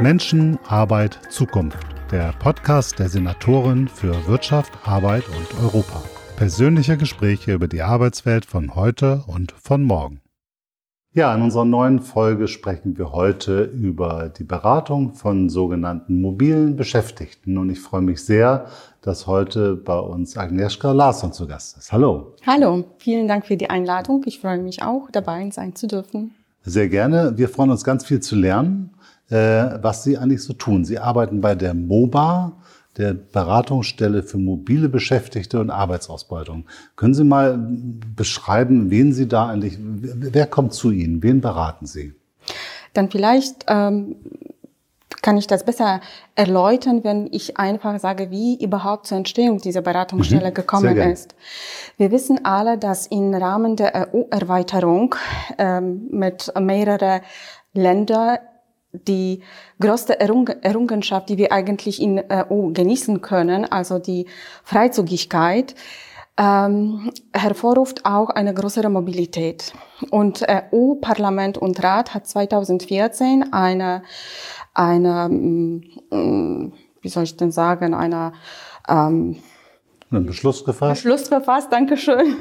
Menschen, Arbeit, Zukunft. Der Podcast der Senatorin für Wirtschaft, Arbeit und Europa. Persönliche Gespräche über die Arbeitswelt von heute und von morgen. Ja, in unserer neuen Folge sprechen wir heute über die Beratung von sogenannten mobilen Beschäftigten. Und ich freue mich sehr, dass heute bei uns Agnieszka Larsson zu Gast ist. Hallo. Hallo, vielen Dank für die Einladung. Ich freue mich auch, dabei sein zu dürfen. Sehr gerne. Wir freuen uns ganz viel zu lernen, was Sie eigentlich so tun. Sie arbeiten bei der MOBA der Beratungsstelle für mobile Beschäftigte und Arbeitsausbeutung. Können Sie mal beschreiben, wen Sie da eigentlich, wer kommt zu Ihnen, wen beraten Sie? Dann vielleicht ähm, kann ich das besser erläutern, wenn ich einfach sage, wie überhaupt zur Entstehung dieser Beratungsstelle mhm, gekommen ist. Wir wissen alle, dass im Rahmen der EU-Erweiterung ähm, mit mehreren Ländern die größte Errungenschaft, die wir eigentlich in EU genießen können, also die Freizügigkeit, ähm, hervorruft auch eine größere Mobilität. Und EU-Parlament und Rat hat 2014 eine, eine, mm, wie soll ich denn sagen, eine ähm, einen Beschluss gefasst? Beschluss verfasst, Dankeschön,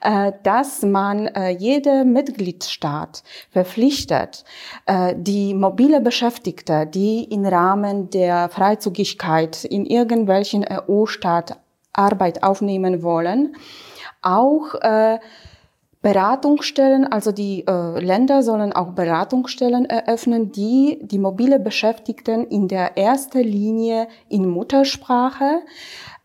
äh, dass man äh, jede Mitgliedstaat verpflichtet, äh, die mobile Beschäftigte, die im Rahmen der Freizügigkeit in irgendwelchen EU-Staat Arbeit aufnehmen wollen, auch Beratungsstellen, also die Länder sollen auch Beratungsstellen eröffnen, die die mobile Beschäftigten in der ersten Linie in Muttersprache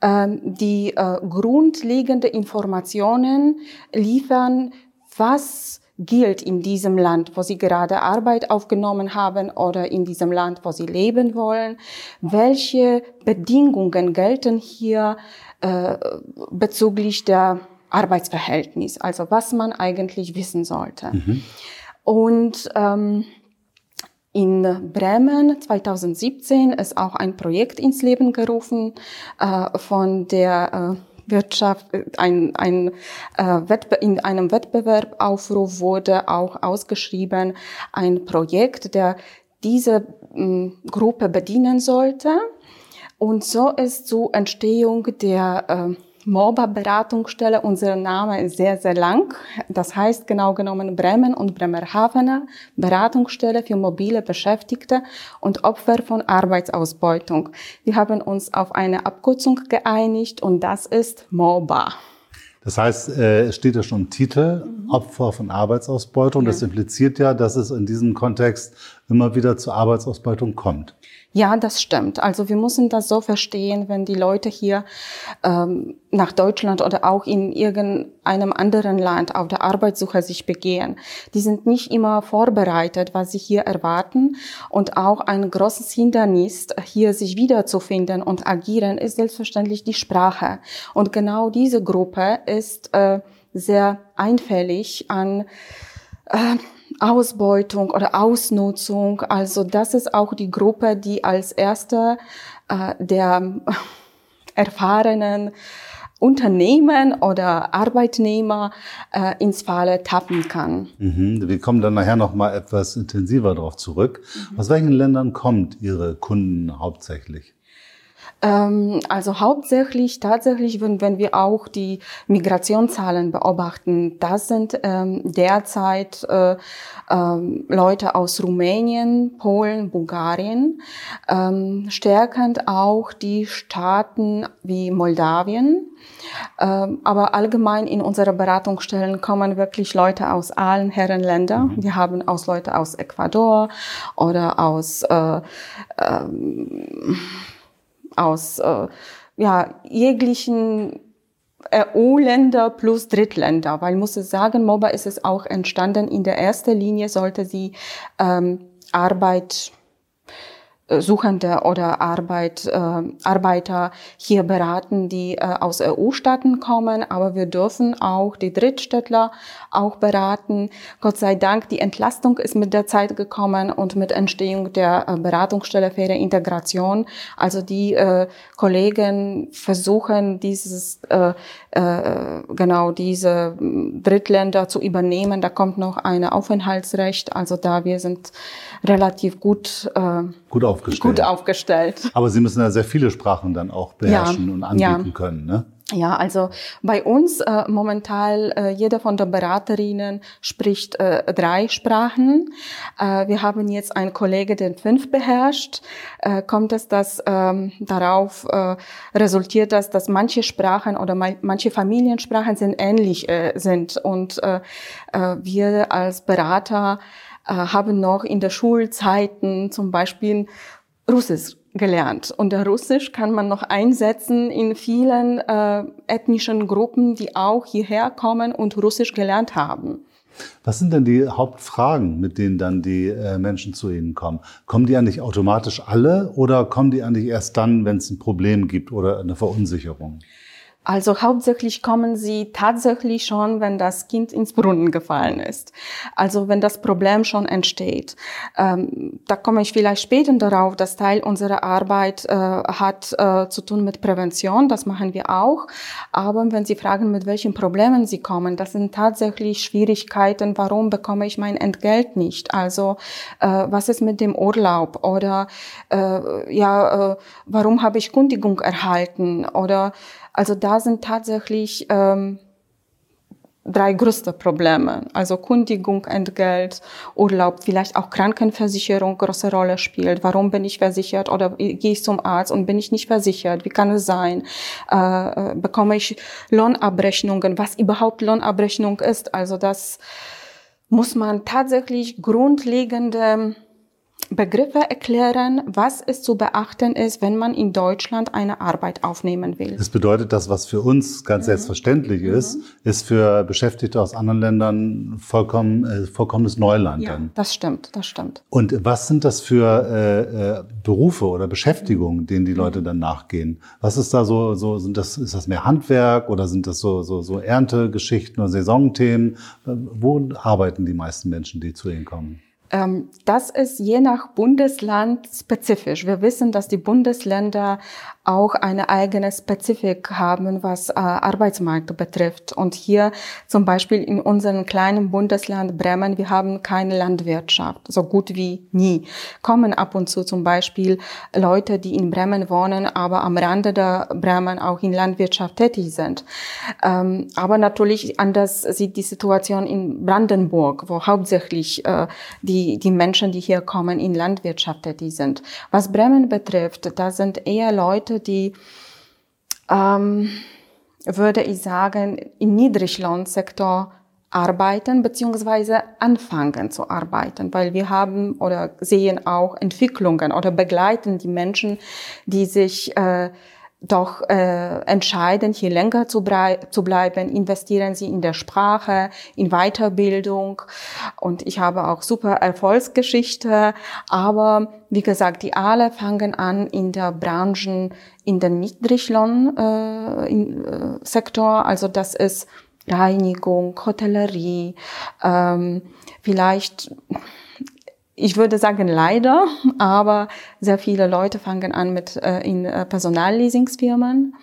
die äh, grundlegende Informationen liefern, was gilt in diesem Land, wo sie gerade Arbeit aufgenommen haben oder in diesem Land, wo sie leben wollen, welche Bedingungen gelten hier äh, bezüglich der Arbeitsverhältnis, also was man eigentlich wissen sollte. Mhm. Und ähm, in Bremen 2017 ist auch ein Projekt ins Leben gerufen äh, von der äh, Wirtschaft, äh, ein, ein, äh, in einem Wettbewerbaufruf wurde auch ausgeschrieben ein Projekt, der diese äh, Gruppe bedienen sollte. Und so ist zur Entstehung der äh, MOBA-Beratungsstelle. Unser Name ist sehr, sehr lang. Das heißt genau genommen Bremen und Bremerhavener Beratungsstelle für mobile Beschäftigte und Opfer von Arbeitsausbeutung. Wir haben uns auf eine Abkürzung geeinigt und das ist MOBA. Das heißt, äh, es steht ja schon im Titel, mhm. Opfer von Arbeitsausbeutung. Ja. Das impliziert ja, dass es in diesem Kontext immer wieder zur Arbeitsausbeutung kommt. Ja, das stimmt. Also wir müssen das so verstehen, wenn die Leute hier ähm, nach Deutschland oder auch in irgendeinem anderen Land auf der Arbeitssuche sich begehen. Die sind nicht immer vorbereitet, was sie hier erwarten. Und auch ein großes Hindernis, hier sich wiederzufinden und agieren, ist selbstverständlich die Sprache. Und genau diese Gruppe ist äh, sehr einfällig an äh, Ausbeutung oder Ausnutzung. Also das ist auch die Gruppe, die als erste äh, der erfahrenen Unternehmen oder Arbeitnehmer äh, ins Falle tappen kann. Mhm. Wir kommen dann nachher noch mal etwas intensiver darauf zurück. Mhm. Aus welchen Ländern kommt Ihre Kunden hauptsächlich? Ähm, also hauptsächlich tatsächlich, wenn, wenn wir auch die Migrationszahlen beobachten, das sind ähm, derzeit äh, ähm, Leute aus Rumänien, Polen, Bulgarien, ähm, stärkend auch die Staaten wie Moldawien. Ähm, aber allgemein in unsere Beratungsstellen kommen wirklich Leute aus allen Herrenländern. Mhm. Wir haben aus Leute aus Ecuador oder aus äh, ähm, aus äh, ja, jeglichen EU-Länder plus Drittländer, weil ich muss sagen, MOBA ist es auch entstanden. In der ersten Linie sollte sie ähm, Arbeit Suchende oder Arbeit, äh, Arbeiter hier beraten, die äh, aus EU-Staaten kommen, aber wir dürfen auch die Drittstädtler auch beraten. Gott sei Dank, die Entlastung ist mit der Zeit gekommen und mit Entstehung der äh, Beratungsstelle für Integration. Also die äh, Kollegen versuchen dieses äh, äh, genau diese Drittländer zu übernehmen. Da kommt noch ein Aufenthaltsrecht. Also da wir sind relativ gut, äh, gut, aufgestellt. gut aufgestellt. Aber Sie müssen ja sehr viele Sprachen dann auch beherrschen ja, und anbieten ja. können, ne? Ja, also bei uns äh, momentan äh, jeder von der Beraterinnen spricht äh, drei Sprachen. Äh, wir haben jetzt einen Kollege, der fünf beherrscht. Äh, kommt es, dass ähm, darauf äh, resultiert, dass, dass manche Sprachen oder manche Familiensprachen sind ähnlich äh, sind und äh, äh, wir als Berater haben noch in der Schulzeiten zum Beispiel Russisch gelernt. Und Russisch kann man noch einsetzen in vielen äh, ethnischen Gruppen, die auch hierher kommen und Russisch gelernt haben. Was sind denn die Hauptfragen, mit denen dann die äh, Menschen zu Ihnen kommen? Kommen die eigentlich automatisch alle oder kommen die eigentlich erst dann, wenn es ein Problem gibt oder eine Verunsicherung? Also hauptsächlich kommen sie tatsächlich schon, wenn das Kind ins Brunnen gefallen ist. Also wenn das Problem schon entsteht. Ähm, da komme ich vielleicht später darauf. dass Teil unserer Arbeit äh, hat äh, zu tun mit Prävention. Das machen wir auch. Aber wenn Sie fragen, mit welchen Problemen Sie kommen, das sind tatsächlich Schwierigkeiten. Warum bekomme ich mein Entgelt nicht? Also äh, was ist mit dem Urlaub? Oder äh, ja, äh, warum habe ich Kundigung erhalten? Oder also da sind tatsächlich ähm, drei größte Probleme. Also Kundigung, Entgelt, Urlaub, vielleicht auch Krankenversicherung große Rolle spielt. Warum bin ich versichert oder gehe ich zum Arzt und bin ich nicht versichert? Wie kann es sein? Äh, äh bekomme ich Lohnabrechnungen? Was überhaupt Lohnabrechnung ist? Also das muss man tatsächlich grundlegende Begriffe erklären, was es zu beachten ist, wenn man in Deutschland eine Arbeit aufnehmen will. Das bedeutet, dass was für uns ganz mhm. selbstverständlich mhm. ist, ist für Beschäftigte aus anderen Ländern vollkommen, äh, vollkommenes Neuland. Ja, dann. das stimmt, das stimmt. Und was sind das für äh, äh, Berufe oder Beschäftigungen, denen die Leute dann nachgehen? Was ist da so, so sind das, ist das mehr Handwerk oder sind das so, so, so Erntegeschichten oder Saisonthemen? Wo arbeiten die meisten Menschen, die zu Ihnen kommen? Ähm, das ist je nach Bundesland spezifisch. Wir wissen, dass die Bundesländer auch eine eigene Spezifik haben, was äh, Arbeitsmarkt betrifft. Und hier zum Beispiel in unserem kleinen Bundesland Bremen, wir haben keine Landwirtschaft, so gut wie nie. Kommen ab und zu zum Beispiel Leute, die in Bremen wohnen, aber am Rande der Bremen auch in Landwirtschaft tätig sind. Ähm, aber natürlich anders sieht die Situation in Brandenburg, wo hauptsächlich äh, die, die Menschen, die hier kommen, in Landwirtschaft tätig sind. Was Bremen betrifft, da sind eher Leute, die, ähm, würde ich sagen, im Niedriglohnsektor arbeiten beziehungsweise anfangen zu arbeiten, weil wir haben oder sehen auch Entwicklungen oder begleiten die Menschen, die sich äh, doch äh, entscheiden, hier länger zu, zu bleiben, investieren sie in der Sprache, in Weiterbildung. Und ich habe auch super Erfolgsgeschichte. Aber wie gesagt, die alle fangen an in der Branchen, in den Niedriglohnsektor. Äh, äh, also das ist Reinigung, Hotellerie, ähm, vielleicht ich würde sagen leider, aber sehr viele Leute fangen an mit äh, in äh, Personalleasingsfirmen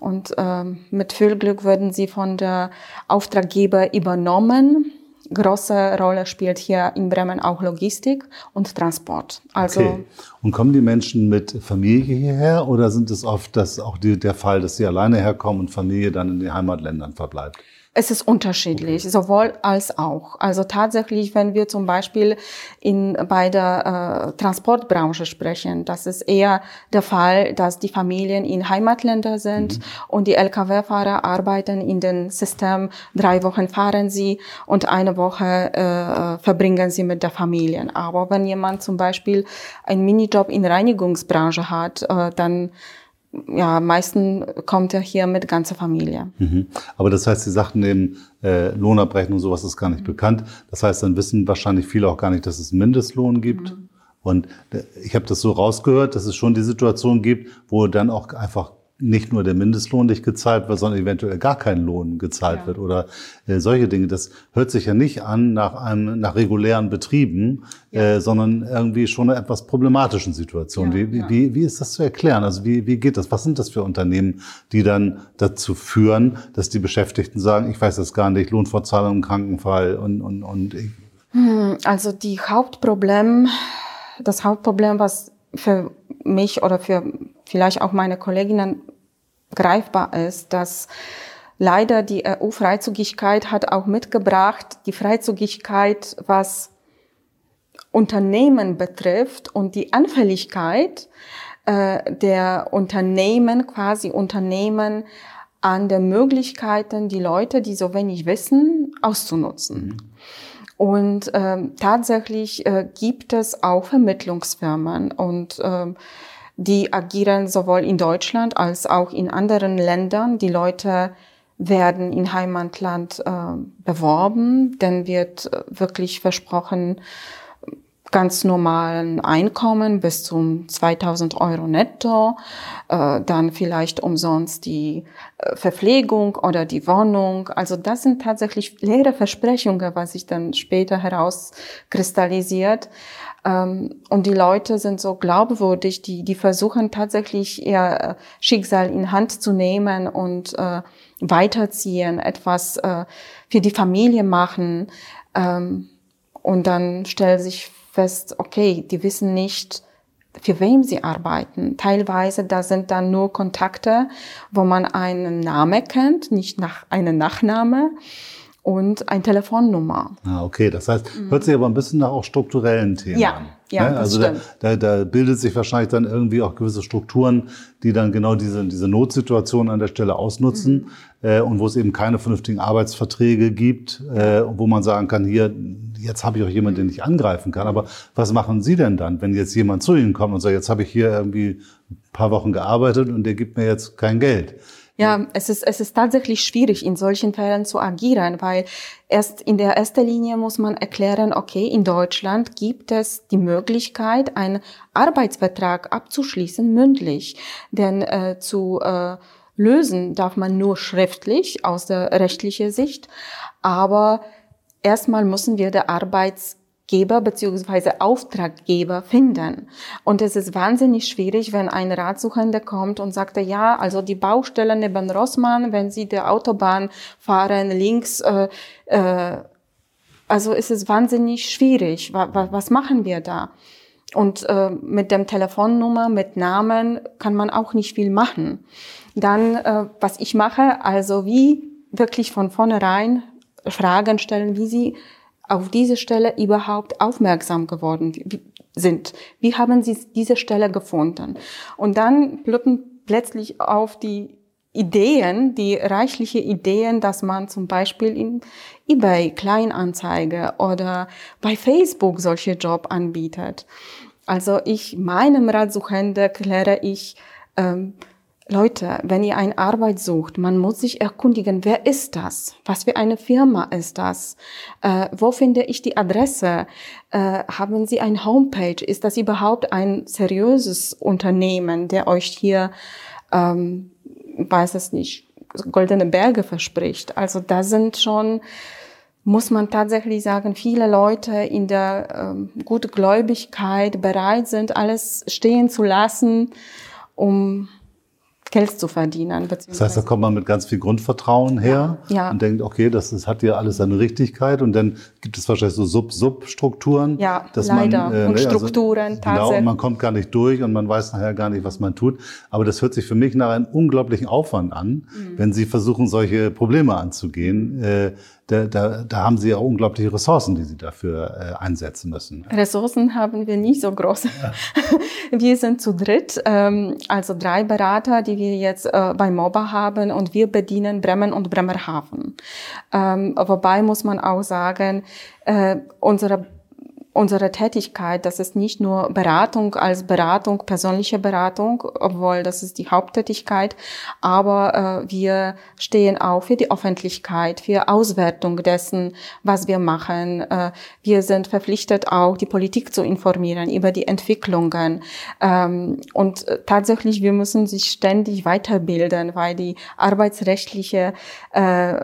und äh, mit viel Glück werden sie von der Auftraggeber übernommen. Große Rolle spielt hier in Bremen auch Logistik und Transport. Also okay. Und kommen die Menschen mit Familie hierher oder sind es oft das auch die, der Fall, dass sie alleine herkommen und Familie dann in den Heimatländern verbleibt? Es ist unterschiedlich, sowohl als auch. Also tatsächlich, wenn wir zum Beispiel in, bei der äh, Transportbranche sprechen, das ist eher der Fall, dass die Familien in Heimatländer sind mhm. und die Lkw-Fahrer arbeiten in den System, drei Wochen fahren sie und eine Woche äh, verbringen sie mit der Familie. Aber wenn jemand zum Beispiel einen Minijob in Reinigungsbranche hat, äh, dann ja, meisten kommt er hier mit ganzer Familie. Mhm. Aber das heißt, Sie sagten eben, äh, Lohnabrechnung, sowas ist gar nicht mhm. bekannt. Das heißt, dann wissen wahrscheinlich viele auch gar nicht, dass es Mindestlohn gibt. Mhm. Und äh, ich habe das so rausgehört, dass es schon die Situation gibt, wo dann auch einfach nicht nur der Mindestlohn nicht gezahlt wird, sondern eventuell gar kein Lohn gezahlt ja. wird oder äh, solche Dinge. Das hört sich ja nicht an nach einem nach regulären Betrieben, ja. äh, sondern irgendwie schon einer etwas problematischen Situation. Ja, wie, wie, wie ist das zu erklären? Also wie, wie geht das? Was sind das für Unternehmen, die dann dazu führen, dass die Beschäftigten sagen, ich weiß das gar nicht, Lohnfortzahlung im Krankenfall und und und. Hm, also die Hauptproblem, das Hauptproblem, was für mich oder für vielleicht auch meine Kolleginnen greifbar ist, dass leider die EU-Freizügigkeit hat auch mitgebracht, die Freizügigkeit, was Unternehmen betrifft und die Anfälligkeit äh, der Unternehmen, quasi Unternehmen an der Möglichkeiten, die Leute, die so wenig wissen, auszunutzen. Mhm. Und ähm, tatsächlich äh, gibt es auch Vermittlungsfirmen und ähm, die agieren sowohl in Deutschland als auch in anderen Ländern. Die Leute werden in Heimatland äh, beworben, dann wird äh, wirklich versprochen, ganz normalen Einkommen bis zum 2000 Euro netto, äh, dann vielleicht umsonst die äh, Verpflegung oder die Wohnung. Also das sind tatsächlich leere Versprechungen, was sich dann später herauskristallisiert. Ähm, und die Leute sind so glaubwürdig, die, die versuchen tatsächlich ihr äh, Schicksal in Hand zu nehmen und äh, weiterziehen, etwas äh, für die Familie machen. Ähm, und dann stellt sich fest, okay, die wissen nicht, für wem sie arbeiten. Teilweise, da sind dann nur Kontakte, wo man einen Namen kennt, nicht nach einem Nachname und eine Telefonnummer. Ah, okay. Das heißt, hört sich aber ein bisschen nach auch strukturellen Themen ja, an. Ja, ne? Also da, da, da bildet sich wahrscheinlich dann irgendwie auch gewisse Strukturen, die dann genau diese, diese Notsituation an der Stelle ausnutzen mhm. äh, und wo es eben keine vernünftigen Arbeitsverträge gibt, äh, wo man sagen kann, hier, jetzt habe ich auch jemanden, den ich angreifen kann. Aber was machen Sie denn dann, wenn jetzt jemand zu Ihnen kommt und sagt, jetzt habe ich hier irgendwie ein paar Wochen gearbeitet und der gibt mir jetzt kein Geld? Ja, es ist, es ist tatsächlich schwierig, in solchen Fällen zu agieren, weil erst in der ersten Linie muss man erklären, okay, in Deutschland gibt es die Möglichkeit, einen Arbeitsvertrag abzuschließen, mündlich. Denn äh, zu äh, lösen darf man nur schriftlich aus der rechtlichen Sicht. Aber erstmal müssen wir der Arbeits beziehungsweise Auftraggeber finden. Und es ist wahnsinnig schwierig, wenn ein Ratsuchender kommt und sagt, ja, also die Baustelle neben Rossmann, wenn Sie der Autobahn fahren, links, äh, äh, also es ist wahnsinnig schwierig. Was, was machen wir da? Und äh, mit dem Telefonnummer, mit Namen kann man auch nicht viel machen. Dann, äh, was ich mache, also wie wirklich von vornherein Fragen stellen, wie Sie auf diese Stelle überhaupt aufmerksam geworden sind? Wie haben Sie diese Stelle gefunden? Und dann plöppen plötzlich auf die Ideen, die reichliche Ideen, dass man zum Beispiel in eBay Kleinanzeige oder bei Facebook solche Job anbietet. Also ich meinem Ratsuchende kläre ich, ähm, Leute, wenn ihr eine Arbeit sucht, man muss sich erkundigen, wer ist das? Was für eine Firma ist das? Äh, wo finde ich die Adresse? Äh, haben Sie ein Homepage? Ist das überhaupt ein seriöses Unternehmen, der euch hier, ähm, weiß es nicht, goldene Berge verspricht? Also da sind schon, muss man tatsächlich sagen, viele Leute in der ähm, Gutgläubigkeit bereit sind, alles stehen zu lassen, um Geld zu verdienen. Das heißt, da kommt man mit ganz viel Grundvertrauen her ja, ja. und denkt, okay, das, das hat ja alles seine Richtigkeit und dann gibt es wahrscheinlich so Sub-Sub-Strukturen. Ja, dass leider. Man, äh, und ne, also Strukturen, also, Genau, und man kommt gar nicht durch und man weiß nachher gar nicht, was man tut. Aber das hört sich für mich nach einem unglaublichen Aufwand an, mhm. wenn Sie versuchen, solche Probleme anzugehen. Äh, da, da, da haben Sie ja unglaubliche Ressourcen, die Sie dafür äh, einsetzen müssen. Ressourcen haben wir nicht so groß. Ja. Wir sind zu dritt, ähm, also drei Berater, die wir jetzt äh, bei MOBA haben und wir bedienen Bremen und Bremerhaven. Ähm, wobei muss man auch sagen, äh, unsere unsere Tätigkeit, das ist nicht nur Beratung als Beratung, persönliche Beratung, obwohl das ist die Haupttätigkeit, aber äh, wir stehen auch für die Öffentlichkeit, für Auswertung dessen, was wir machen. Äh, wir sind verpflichtet, auch die Politik zu informieren über die Entwicklungen. Ähm, und äh, tatsächlich, wir müssen sich ständig weiterbilden, weil die arbeitsrechtliche äh,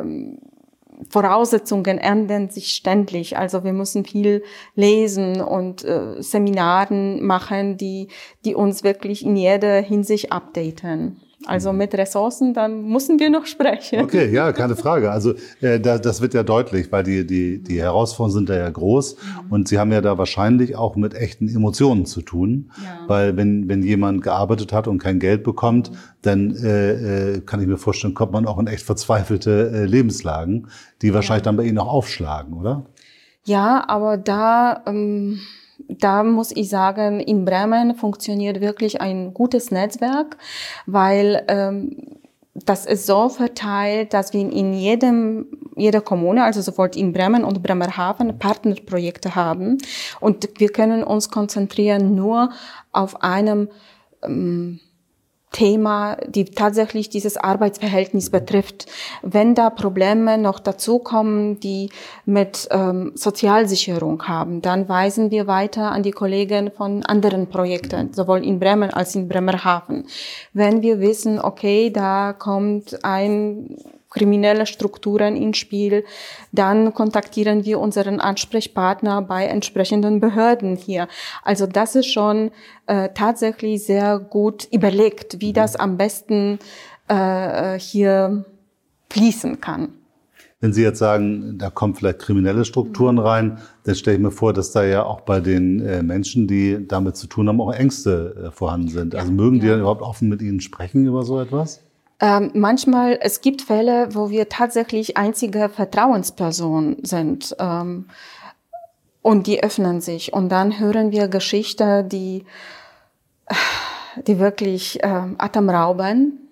Voraussetzungen ändern sich ständig. Also wir müssen viel lesen und äh, Seminaren machen, die, die uns wirklich in jeder Hinsicht updaten. Also mit Ressourcen, dann müssen wir noch sprechen. Okay, ja, keine Frage. Also äh, da, das wird ja deutlich, weil die, die, die Herausforderungen sind da ja groß mhm. und Sie haben ja da wahrscheinlich auch mit echten Emotionen zu tun. Ja. Weil wenn, wenn jemand gearbeitet hat und kein Geld bekommt, mhm. dann äh, äh, kann ich mir vorstellen, kommt man auch in echt verzweifelte äh, Lebenslagen, die wahrscheinlich ja. dann bei Ihnen auch aufschlagen, oder? Ja, aber da... Ähm da muss ich sagen, in Bremen funktioniert wirklich ein gutes Netzwerk, weil ähm, das ist so verteilt, dass wir in jedem, jeder Kommune, also sowohl in Bremen und Bremerhaven, Partnerprojekte haben. Und wir können uns konzentrieren nur auf einem ähm, Thema, die tatsächlich dieses Arbeitsverhältnis betrifft. Wenn da Probleme noch dazukommen, die mit ähm, Sozialsicherung haben, dann weisen wir weiter an die Kollegen von anderen Projekten, sowohl in Bremen als in Bremerhaven. Wenn wir wissen, okay, da kommt ein kriminelle Strukturen ins Spiel, dann kontaktieren wir unseren Ansprechpartner bei entsprechenden Behörden hier. Also das ist schon äh, tatsächlich sehr gut überlegt, wie das am besten äh, hier fließen kann. Wenn Sie jetzt sagen, da kommen vielleicht kriminelle Strukturen rein, dann stelle ich mir vor, dass da ja auch bei den äh, Menschen, die damit zu tun haben, auch Ängste äh, vorhanden sind. Also mögen die überhaupt offen mit Ihnen sprechen über so etwas? Ähm, manchmal, es gibt Fälle, wo wir tatsächlich einzige Vertrauensperson sind. Ähm, und die öffnen sich. Und dann hören wir Geschichten, die, die wirklich äh, atemrauben.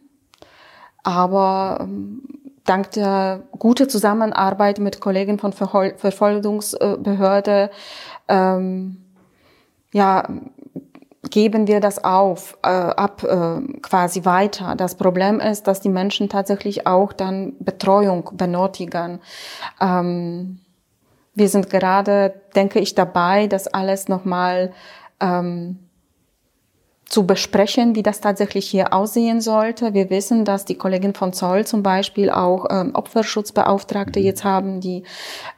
Aber ähm, dank der guten Zusammenarbeit mit Kollegen von Verhol Verfolgungsbehörde ähm, ja, geben wir das auf, äh, ab äh, quasi weiter. Das Problem ist, dass die Menschen tatsächlich auch dann Betreuung benötigen. Ähm, wir sind gerade, denke ich, dabei, das alles nochmal ähm, zu besprechen, wie das tatsächlich hier aussehen sollte. Wir wissen, dass die Kollegin von Zoll zum Beispiel auch ähm, Opferschutzbeauftragte mhm. jetzt haben, die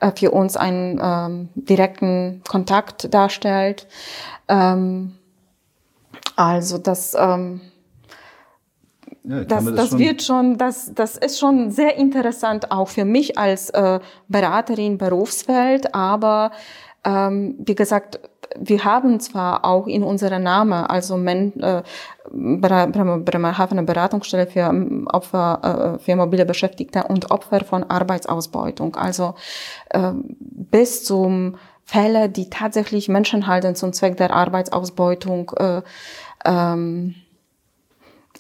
äh, für uns einen ähm, direkten Kontakt darstellt. Ähm, also das, ähm, ja, das, das, das wird schon, das, das ist schon sehr interessant auch für mich als äh, Beraterin Berufsfeld, aber ähm, wie gesagt, wir haben zwar auch in unserer Name, also Men, äh, Bremerhavener Beratungsstelle für ähm, Opfer, äh, für mobile Beschäftigte und Opfer von Arbeitsausbeutung, also äh, bis zum Fälle, die tatsächlich Menschen halten zum Zweck der Arbeitsausbeutung äh, ähm,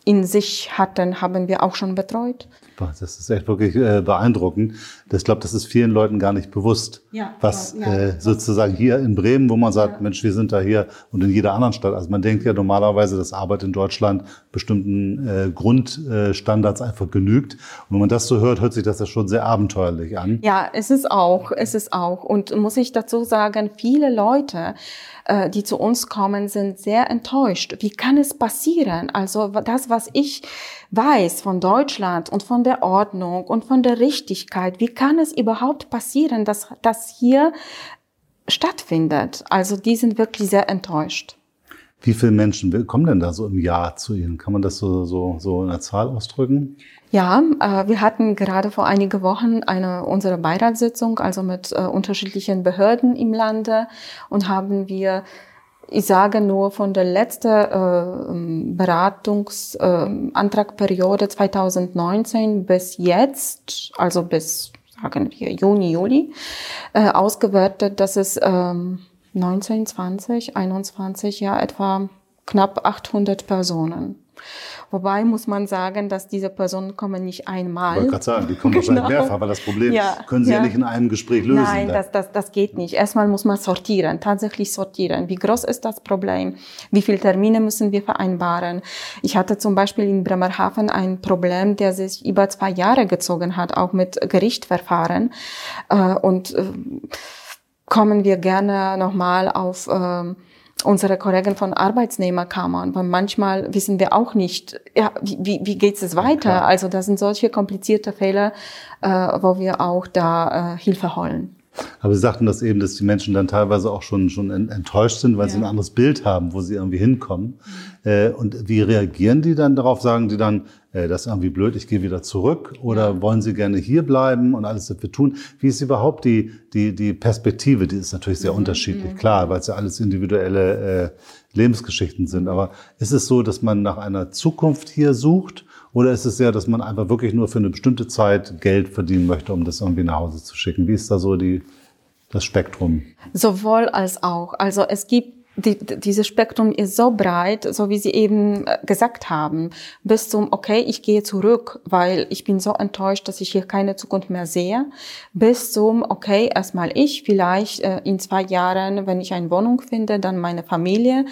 in sich hatten, haben wir auch schon betreut. Das ist echt wirklich äh, beeindruckend. Ich glaube, das ist vielen Leuten gar nicht bewusst, ja, was ja, äh, sozusagen hier in Bremen, wo man sagt, ja. Mensch, wir sind da hier und in jeder anderen Stadt. Also man denkt ja normalerweise, dass Arbeit in Deutschland bestimmten äh, Grundstandards einfach genügt. Und wenn man das so hört, hört sich das ja schon sehr abenteuerlich an. Ja, es ist auch, es ist auch. Und muss ich dazu sagen, viele Leute äh, die zu uns kommen, sind sehr enttäuscht. Wie kann es passieren? Also das, was ich weiß von Deutschland und von der Ordnung und von der Richtigkeit, wie kann es überhaupt passieren, dass das hier stattfindet? Also die sind wirklich sehr enttäuscht. Wie viele Menschen kommen denn da so im Jahr zu Ihnen? Kann man das so, so, so in einer Zahl ausdrücken? Ja, äh, wir hatten gerade vor einigen Wochen eine unsere Beiratssitzung, also mit äh, unterschiedlichen Behörden im Lande und haben wir ich sage nur von der letzten äh, Beratungsantragperiode äh, 2019 bis jetzt, also bis sagen wir Juni, Juli, äh, ausgewertet, dass es ähm, 19, 20, 21, ja etwa knapp 800 Personen Wobei muss man sagen, dass diese Personen kommen nicht einmal. Ich wollte gerade sagen, die kommen wahrscheinlich genau. mehrfach, aber das Problem ja, können Sie ja. ja. nicht in einem Gespräch lösen. Nein, das, das, das geht nicht. Erstmal muss man sortieren, tatsächlich sortieren. Wie groß ist das Problem? Wie viele Termine müssen wir vereinbaren? Ich hatte zum Beispiel in Bremerhaven ein Problem, der sich über zwei Jahre gezogen hat, auch mit Gerichtsverfahren. Äh, und äh, kommen wir gerne nochmal auf ähm, unsere Kollegen von Arbeitsnehmerkammern, weil manchmal wissen wir auch nicht, ja, wie, wie geht es weiter? Ja, also das sind solche komplizierte Fälle, äh, wo wir auch da äh, Hilfe holen. Aber Sie sagten das eben, dass die Menschen dann teilweise auch schon, schon enttäuscht sind, weil ja. sie ein anderes Bild haben, wo sie irgendwie hinkommen. Mhm. Äh, und wie reagieren die dann darauf? Sagen die dann, äh, das ist irgendwie blöd, ich gehe wieder zurück? Oder wollen sie gerne hier bleiben und alles dafür tun? Wie ist überhaupt die, die, die Perspektive? Die ist natürlich sehr mhm. unterschiedlich, mhm. klar, weil es ja alles individuelle äh, Lebensgeschichten sind. Aber ist es so, dass man nach einer Zukunft hier sucht? Oder ist es ja, dass man einfach wirklich nur für eine bestimmte Zeit Geld verdienen möchte, um das irgendwie nach Hause zu schicken? Wie ist da so die, das Spektrum? Sowohl als auch. Also es gibt die, dieses Spektrum ist so breit, so wie Sie eben äh, gesagt haben, bis zum, okay, ich gehe zurück, weil ich bin so enttäuscht, dass ich hier keine Zukunft mehr sehe, bis zum, okay, erstmal ich, vielleicht äh, in zwei Jahren, wenn ich eine Wohnung finde, dann meine Familie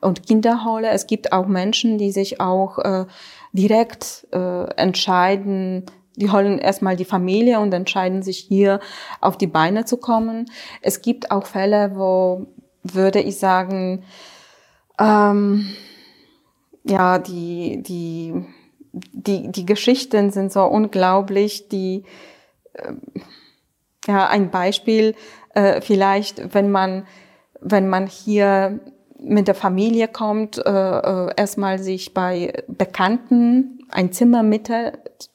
und Kinder hole. Es gibt auch Menschen, die sich auch äh, direkt äh, entscheiden, die holen erstmal die Familie und entscheiden sich hier auf die Beine zu kommen. Es gibt auch Fälle, wo würde ich sagen, ähm, ja, die, die, die, die Geschichten sind so unglaublich, die, äh, ja, ein Beispiel, äh, vielleicht, wenn man, wenn man hier mit der Familie kommt, äh, äh, erstmal sich bei Bekannten ein Zimmer mietet.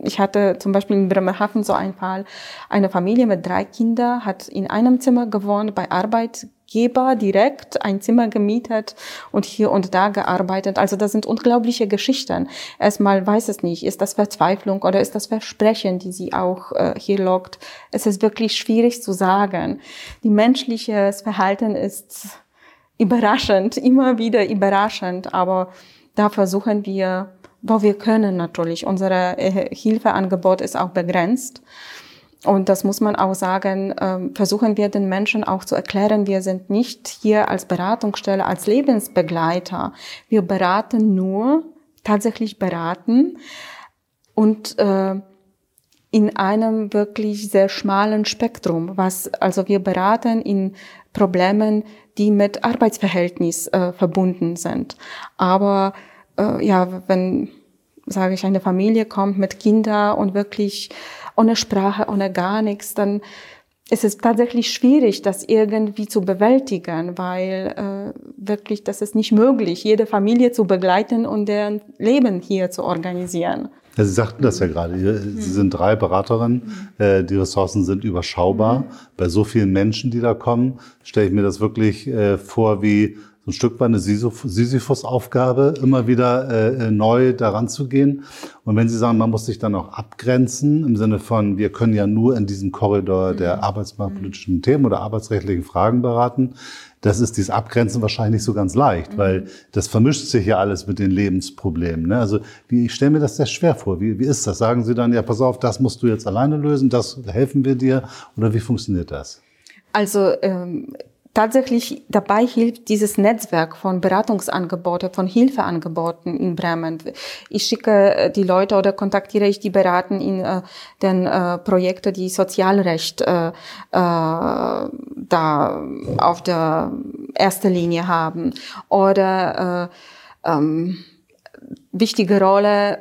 Ich hatte zum Beispiel in Bremerhaven so einen Fall, eine Familie mit drei Kindern hat in einem Zimmer gewohnt, bei Arbeitgeber direkt ein Zimmer gemietet und hier und da gearbeitet. Also das sind unglaubliche Geschichten. Erstmal weiß es nicht, ist das Verzweiflung oder ist das Versprechen, die sie auch äh, hier lockt. Es ist wirklich schwierig zu sagen. Die menschliches Verhalten ist überraschend, immer wieder überraschend, aber da versuchen wir, wo wir können natürlich. Unser äh, Hilfeangebot ist auch begrenzt. Und das muss man auch sagen, ähm, versuchen wir den Menschen auch zu erklären, wir sind nicht hier als Beratungsstelle, als Lebensbegleiter. Wir beraten nur, tatsächlich beraten und äh, in einem wirklich sehr schmalen Spektrum, was also wir beraten in Problemen, die mit Arbeitsverhältnis äh, verbunden sind. Aber äh, ja, wenn, sage ich, eine Familie kommt mit Kindern und wirklich ohne Sprache, ohne gar nichts, dann ist es tatsächlich schwierig, das irgendwie zu bewältigen, weil äh, wirklich das ist nicht möglich, jede Familie zu begleiten und deren Leben hier zu organisieren. Ja, Sie sagten das ja gerade. Sie sind drei Beraterinnen. Äh, die Ressourcen sind überschaubar. Bei so vielen Menschen, die da kommen, stelle ich mir das wirklich äh, vor wie so ein Stück weit eine Sisyphus-Aufgabe, immer wieder äh, neu daran zu gehen. Und wenn Sie sagen, man muss sich dann auch abgrenzen, im Sinne von, wir können ja nur in diesem Korridor der arbeitsmarktpolitischen Themen oder arbeitsrechtlichen Fragen beraten, das ist dieses Abgrenzen wahrscheinlich nicht so ganz leicht, mhm. weil das vermischt sich ja alles mit den Lebensproblemen. Ne? Also wie, ich stelle mir das sehr schwer vor. Wie, wie ist das? Sagen Sie dann, ja, pass auf, das musst du jetzt alleine lösen, das helfen wir dir oder wie funktioniert das? Also ähm, tatsächlich dabei hilft dieses Netzwerk von Beratungsangeboten, von Hilfeangeboten in Bremen. Ich schicke äh, die Leute oder kontaktiere ich die Beraten in äh, den äh, Projekten, die Sozialrecht äh, äh, da auf der ersten Linie haben. Oder äh, ähm, wichtige Rolle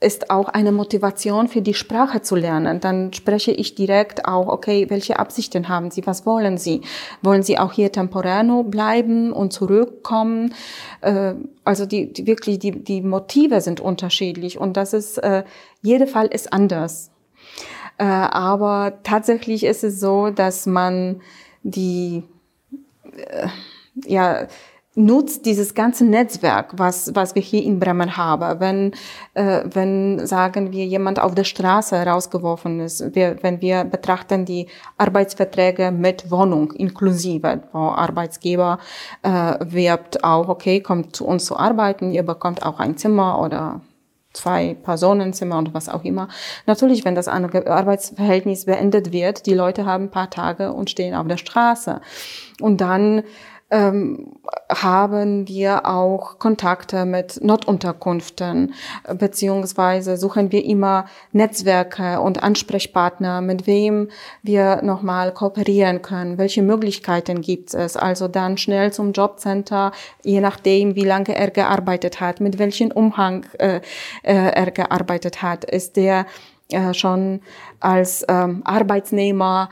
ist auch eine Motivation für die Sprache zu lernen. Dann spreche ich direkt auch, okay, welche Absichten haben Sie? Was wollen Sie? Wollen Sie auch hier temporär nur bleiben und zurückkommen? Äh, also die, die wirklich die, die Motive sind unterschiedlich und das ist, äh, jeder Fall ist anders. Äh, aber tatsächlich ist es so, dass man die, ja, nutzt dieses ganze Netzwerk, was, was wir hier in Bremen haben. Wenn, äh, wenn, sagen wir, jemand auf der Straße rausgeworfen ist, wir, wenn wir betrachten die Arbeitsverträge mit Wohnung inklusive, wo Arbeitsgeber äh, wirbt auch, okay, kommt zu uns zu arbeiten, ihr bekommt auch ein Zimmer oder zwei Personenzimmer und was auch immer. Natürlich, wenn das Arbeitsverhältnis beendet wird, die Leute haben ein paar Tage und stehen auf der Straße. Und dann ähm, haben wir auch Kontakte mit Notunterkünften, beziehungsweise suchen wir immer Netzwerke und Ansprechpartner, mit wem wir nochmal kooperieren können, welche Möglichkeiten gibt es. Also dann schnell zum Jobcenter, je nachdem, wie lange er gearbeitet hat, mit welchem Umhang äh, äh, er gearbeitet hat. Ist der äh, schon als ähm, Arbeitsnehmer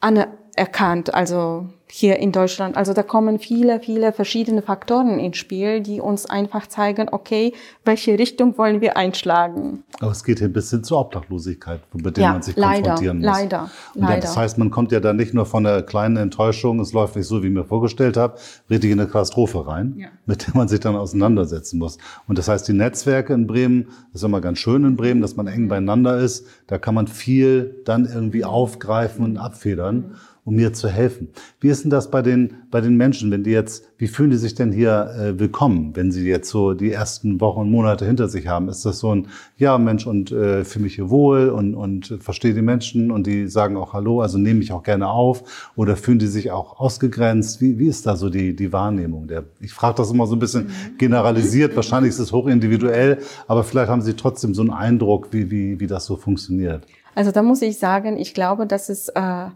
anerkannt, also hier in Deutschland. Also da kommen viele, viele verschiedene Faktoren ins Spiel, die uns einfach zeigen, okay, welche Richtung wollen wir einschlagen. Aber es geht hier bis hin zur Obdachlosigkeit, mit der ja, man sich leider, konfrontieren muss. Leider, Und leider. Das heißt, man kommt ja dann nicht nur von der kleinen Enttäuschung, es läuft nicht so, wie ich mir vorgestellt habe, richtig in eine Katastrophe rein, ja. mit der man sich dann auseinandersetzen muss. Und das heißt, die Netzwerke in Bremen, das ist immer ganz schön in Bremen, dass man eng beieinander ist, da kann man viel dann irgendwie aufgreifen und abfedern. Mhm um mir zu helfen. Wie ist denn das bei den, bei den Menschen, wenn die jetzt, wie fühlen die sich denn hier äh, willkommen, wenn sie jetzt so die ersten Wochen und Monate hinter sich haben? Ist das so ein, ja Mensch, und äh, fühle mich hier wohl und, und verstehe die Menschen und die sagen auch Hallo, also nehme ich auch gerne auf? Oder fühlen die sich auch ausgegrenzt? Wie, wie ist da so die, die Wahrnehmung? Der, ich frage das immer so ein bisschen mhm. generalisiert, wahrscheinlich ist es hochindividuell, aber vielleicht haben Sie trotzdem so einen Eindruck, wie, wie, wie das so funktioniert. Also da muss ich sagen, ich glaube, dass es äh,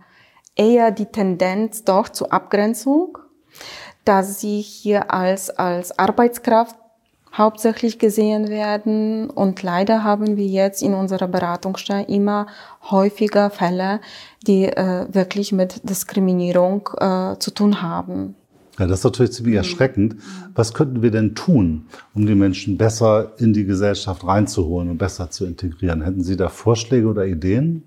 eher die Tendenz doch zur Abgrenzung, dass sie hier als, als Arbeitskraft hauptsächlich gesehen werden. Und leider haben wir jetzt in unserer Beratungsstelle immer häufiger Fälle, die äh, wirklich mit Diskriminierung äh, zu tun haben. Ja, das ist natürlich ziemlich mhm. erschreckend. Was könnten wir denn tun, um die Menschen besser in die Gesellschaft reinzuholen und besser zu integrieren? Hätten Sie da Vorschläge oder Ideen?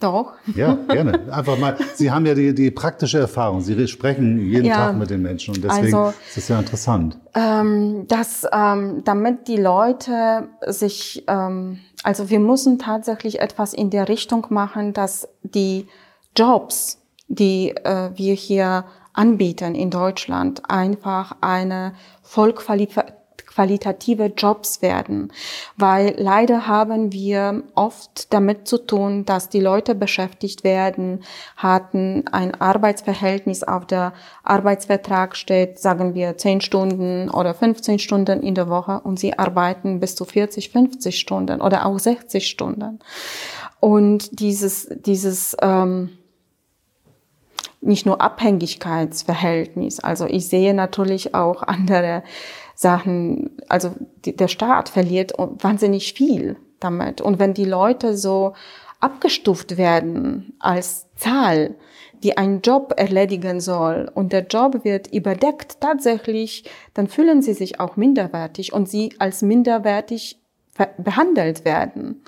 Doch. Ja, gerne. Einfach mal. Sie haben ja die, die praktische Erfahrung. Sie sprechen jeden ja, Tag mit den Menschen und deswegen also, ist es ja interessant. Ähm, dass, ähm, damit die Leute sich, ähm, also wir müssen tatsächlich etwas in der Richtung machen, dass die Jobs, die äh, wir hier anbieten in Deutschland, einfach eine voll qualitative Jobs werden, weil leider haben wir oft damit zu tun, dass die Leute beschäftigt werden, hatten ein Arbeitsverhältnis auf der Arbeitsvertrag steht, sagen wir 10 Stunden oder 15 Stunden in der Woche und sie arbeiten bis zu 40, 50 Stunden oder auch 60 Stunden. Und dieses, dieses ähm, nicht nur Abhängigkeitsverhältnis, also ich sehe natürlich auch andere Sachen, also die, der Staat verliert wahnsinnig viel damit. Und wenn die Leute so abgestuft werden als Zahl, die einen Job erledigen soll und der Job wird überdeckt tatsächlich, dann fühlen sie sich auch minderwertig und sie als minderwertig behandelt werden.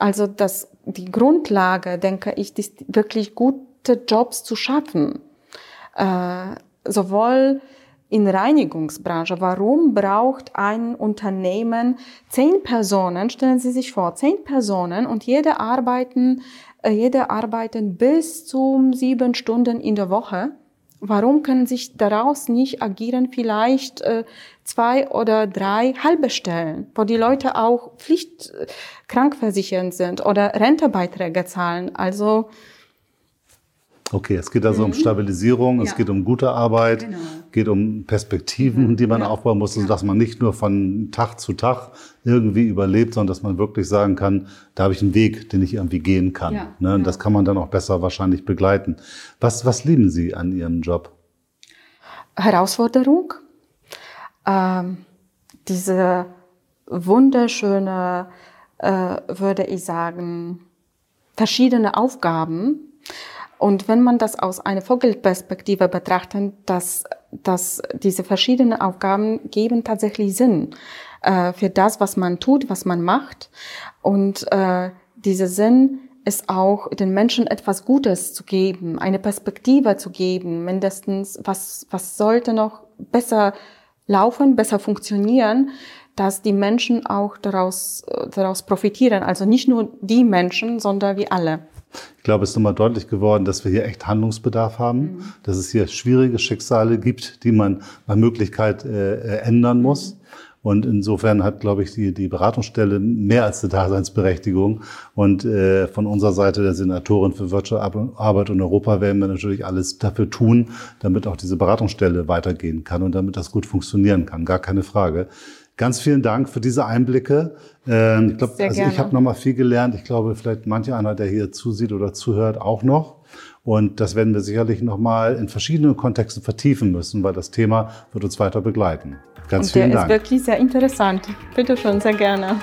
Also das, die Grundlage, denke ich, ist wirklich gute Jobs zu schaffen. Äh, sowohl in Reinigungsbranche. Warum braucht ein Unternehmen zehn Personen? Stellen Sie sich vor, zehn Personen und jede arbeiten, äh, jede arbeiten bis zu sieben Stunden in der Woche. Warum können sich daraus nicht agieren vielleicht äh, zwei oder drei halbe Stellen, wo die Leute auch pflichtkrankversichert sind oder Rentebeiträge zahlen? Also Okay, es geht also mhm. um Stabilisierung, es geht um gute Arbeit, genau. geht um Perspektiven, mhm. die man ja. aufbauen muss, ja. dass man nicht nur von Tag zu Tag irgendwie überlebt, sondern dass man wirklich sagen kann, da habe ich einen Weg, den ich irgendwie gehen kann. Ja. Ne? Und das kann man dann auch besser wahrscheinlich begleiten. Was, was lieben Sie an Ihrem Job? Herausforderung, ähm, diese wunderschöne, äh, würde ich sagen, verschiedene Aufgaben, und wenn man das aus einer Vogelperspektive betrachtet, dass, dass diese verschiedenen Aufgaben geben tatsächlich Sinn äh, für das, was man tut, was man macht. Und äh, dieser Sinn es auch den Menschen etwas Gutes zu geben, eine Perspektive zu geben, mindestens was, was sollte noch besser laufen, besser funktionieren, dass die Menschen auch daraus, äh, daraus profitieren. Also nicht nur die Menschen, sondern wir alle. Ich glaube, es ist nochmal deutlich geworden, dass wir hier echt Handlungsbedarf haben, mhm. dass es hier schwierige Schicksale gibt, die man nach Möglichkeit äh, ändern muss. Mhm. Und insofern hat, glaube ich, die, die Beratungsstelle mehr als eine Daseinsberechtigung. Und äh, von unserer Seite der Senatorin für Wirtschaft, Arbeit und Europa werden wir natürlich alles dafür tun, damit auch diese Beratungsstelle weitergehen kann und damit das gut funktionieren kann. Gar keine Frage. Ganz vielen Dank für diese Einblicke. Ähm, ich glaube, also ich habe noch mal viel gelernt. Ich glaube, vielleicht manche einer, der hier zusieht oder zuhört, auch noch. Und das werden wir sicherlich noch mal in verschiedenen Kontexten vertiefen müssen, weil das Thema wird uns weiter begleiten. Ganz Und vielen Dank. Der ist wirklich sehr interessant. Bitte schon, sehr gerne.